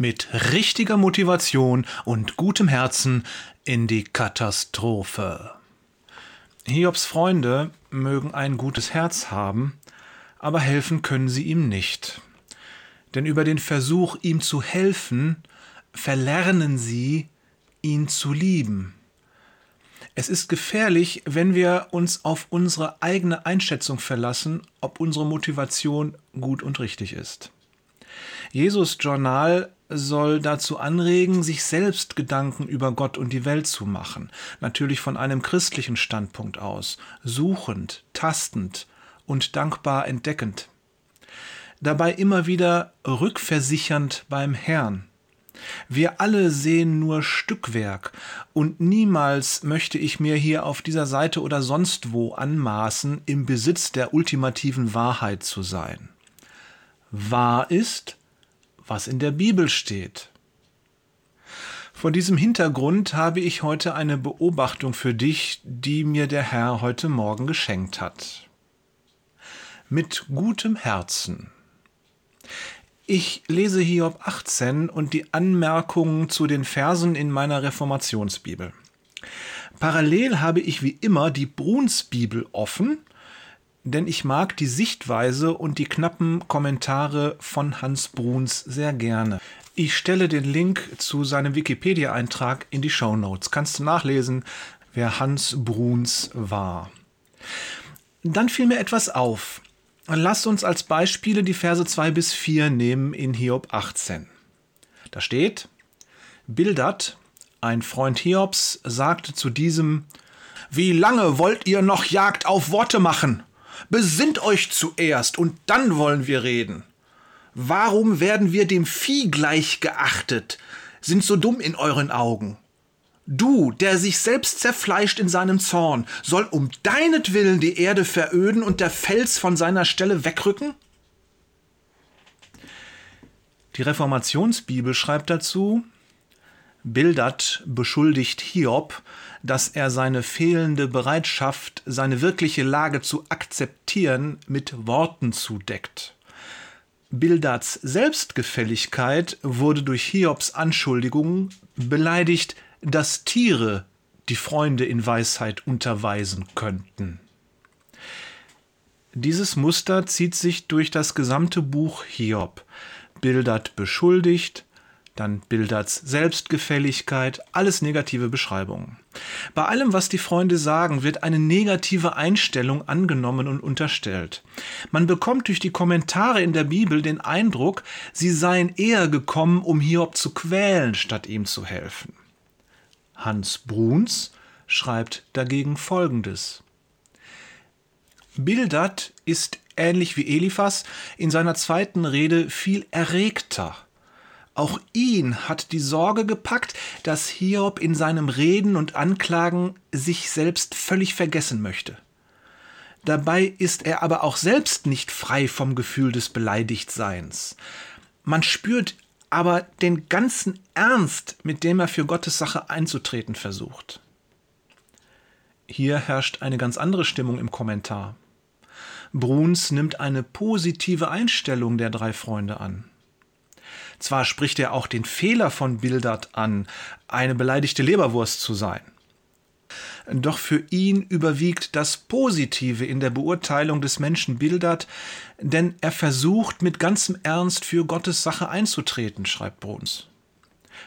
mit richtiger Motivation und gutem Herzen in die Katastrophe. Hiobs Freunde mögen ein gutes Herz haben, aber helfen können sie ihm nicht. Denn über den Versuch, ihm zu helfen, verlernen sie, ihn zu lieben. Es ist gefährlich, wenn wir uns auf unsere eigene Einschätzung verlassen, ob unsere Motivation gut und richtig ist. Jesus Journal soll dazu anregen, sich selbst Gedanken über Gott und die Welt zu machen, natürlich von einem christlichen Standpunkt aus, suchend, tastend und dankbar entdeckend. Dabei immer wieder rückversichernd beim Herrn. Wir alle sehen nur Stückwerk, und niemals möchte ich mir hier auf dieser Seite oder sonst wo anmaßen, im Besitz der ultimativen Wahrheit zu sein. Wahr ist, was in der Bibel steht. Vor diesem Hintergrund habe ich heute eine Beobachtung für dich, die mir der Herr heute Morgen geschenkt hat. Mit gutem Herzen ich lese Hiob 18 und die Anmerkungen zu den Versen in meiner Reformationsbibel. Parallel habe ich wie immer die Brunsbibel offen, denn ich mag die Sichtweise und die knappen Kommentare von Hans Bruns sehr gerne. Ich stelle den Link zu seinem Wikipedia-Eintrag in die Show Notes. Kannst du nachlesen, wer Hans Bruns war. Dann fiel mir etwas auf. Lasst uns als Beispiele die Verse 2 bis 4 nehmen in Hiob 18. Da steht, Bildert, ein Freund Hiobs, sagte zu diesem, Wie lange wollt ihr noch Jagd auf Worte machen? Besinnt euch zuerst und dann wollen wir reden. Warum werden wir dem Vieh gleich geachtet, sind so dumm in euren Augen? Du, der sich selbst zerfleischt in seinem Zorn, soll um deinetwillen die Erde veröden und der Fels von seiner Stelle wegrücken? Die Reformationsbibel schreibt dazu, Bildert beschuldigt Hiob, dass er seine fehlende Bereitschaft, seine wirkliche Lage zu akzeptieren, mit Worten zudeckt. Bildards Selbstgefälligkeit wurde durch Hiobs Anschuldigungen beleidigt, dass Tiere die Freunde in Weisheit unterweisen könnten. Dieses Muster zieht sich durch das gesamte Buch Hiob. Bildert beschuldigt, dann Bilderts Selbstgefälligkeit, alles negative Beschreibungen. Bei allem, was die Freunde sagen, wird eine negative Einstellung angenommen und unterstellt. Man bekommt durch die Kommentare in der Bibel den Eindruck, sie seien eher gekommen, um Hiob zu quälen, statt ihm zu helfen. Hans Bruns schreibt dagegen Folgendes. Bildert ist ähnlich wie Eliphas in seiner zweiten Rede viel erregter. Auch ihn hat die Sorge gepackt, dass Hiob in seinem Reden und Anklagen sich selbst völlig vergessen möchte. Dabei ist er aber auch selbst nicht frei vom Gefühl des Beleidigtseins. Man spürt aber den ganzen Ernst, mit dem er für Gottes Sache einzutreten versucht. Hier herrscht eine ganz andere Stimmung im Kommentar. Bruns nimmt eine positive Einstellung der drei Freunde an. Zwar spricht er auch den Fehler von Bildert an, eine beleidigte Leberwurst zu sein. Doch für ihn überwiegt das Positive in der Beurteilung des Menschen Bildert, denn er versucht mit ganzem Ernst für Gottes Sache einzutreten, schreibt Bruns.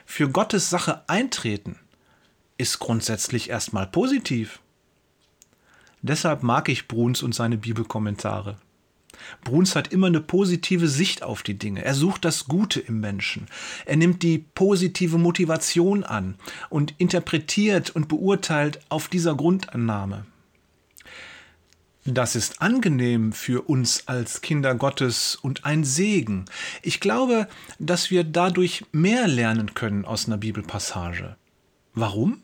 Für Gottes Sache eintreten ist grundsätzlich erstmal positiv. Deshalb mag ich Bruns und seine Bibelkommentare. Bruns hat immer eine positive Sicht auf die Dinge. Er sucht das Gute im Menschen. Er nimmt die positive Motivation an und interpretiert und beurteilt auf dieser Grundannahme. Das ist angenehm für uns als Kinder Gottes und ein Segen. Ich glaube, dass wir dadurch mehr lernen können aus einer Bibelpassage. Warum?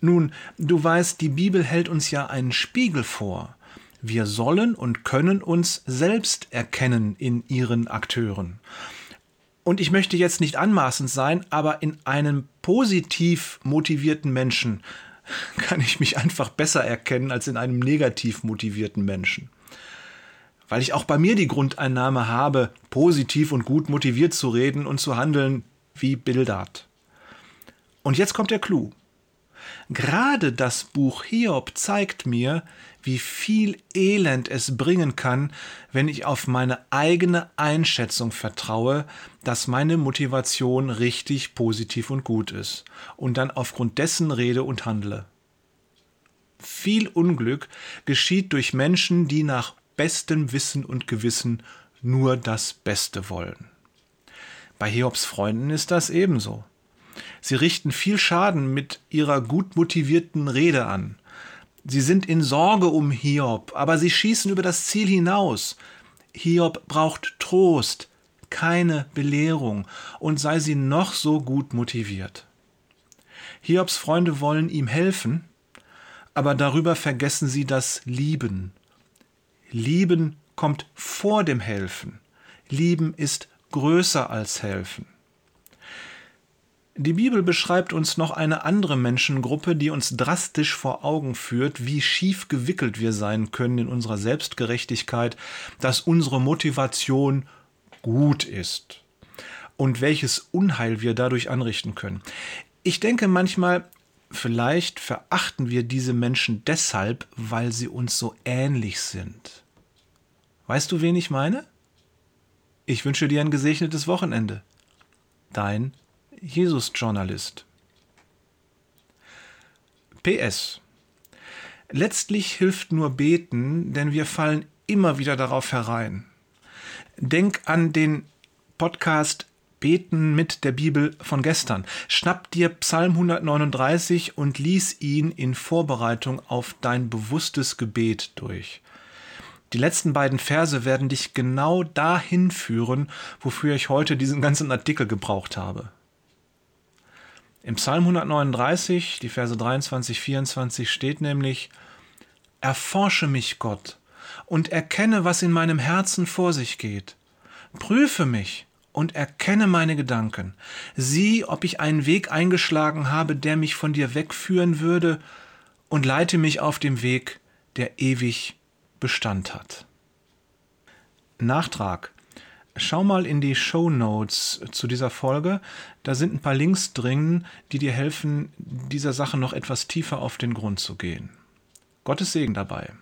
Nun, du weißt, die Bibel hält uns ja einen Spiegel vor. Wir sollen und können uns selbst erkennen in ihren Akteuren. Und ich möchte jetzt nicht anmaßend sein, aber in einem positiv motivierten Menschen kann ich mich einfach besser erkennen als in einem negativ motivierten Menschen. Weil ich auch bei mir die Grundeinnahme habe, positiv und gut motiviert zu reden und zu handeln, wie Bildad. Und jetzt kommt der Clou. Gerade das Buch Hiob zeigt mir, wie viel Elend es bringen kann, wenn ich auf meine eigene Einschätzung vertraue, dass meine Motivation richtig positiv und gut ist und dann aufgrund dessen rede und handle. Viel Unglück geschieht durch Menschen, die nach bestem Wissen und Gewissen nur das Beste wollen. Bei Hiobs Freunden ist das ebenso. Sie richten viel Schaden mit ihrer gut motivierten Rede an. Sie sind in Sorge um Hiob, aber sie schießen über das Ziel hinaus. Hiob braucht Trost, keine Belehrung, und sei sie noch so gut motiviert. Hiobs Freunde wollen ihm helfen, aber darüber vergessen sie das Lieben. Lieben kommt vor dem Helfen. Lieben ist größer als Helfen. Die Bibel beschreibt uns noch eine andere Menschengruppe, die uns drastisch vor Augen führt, wie schief gewickelt wir sein können in unserer Selbstgerechtigkeit, dass unsere Motivation gut ist und welches Unheil wir dadurch anrichten können. Ich denke manchmal, vielleicht verachten wir diese Menschen deshalb, weil sie uns so ähnlich sind. Weißt du, wen ich meine? Ich wünsche dir ein gesegnetes Wochenende. Dein Jesus-Journalist. PS. Letztlich hilft nur beten, denn wir fallen immer wieder darauf herein. Denk an den Podcast Beten mit der Bibel von gestern. Schnapp dir Psalm 139 und lies ihn in Vorbereitung auf dein bewusstes Gebet durch. Die letzten beiden Verse werden dich genau dahin führen, wofür ich heute diesen ganzen Artikel gebraucht habe. Im Psalm 139, die Verse 23, 24 steht nämlich, Erforsche mich, Gott, und erkenne, was in meinem Herzen vor sich geht. Prüfe mich und erkenne meine Gedanken. Sieh, ob ich einen Weg eingeschlagen habe, der mich von dir wegführen würde, und leite mich auf dem Weg, der ewig Bestand hat. Nachtrag. Schau mal in die Show Notes zu dieser Folge. Da sind ein paar Links drin, die dir helfen, dieser Sache noch etwas tiefer auf den Grund zu gehen. Gottes Segen dabei.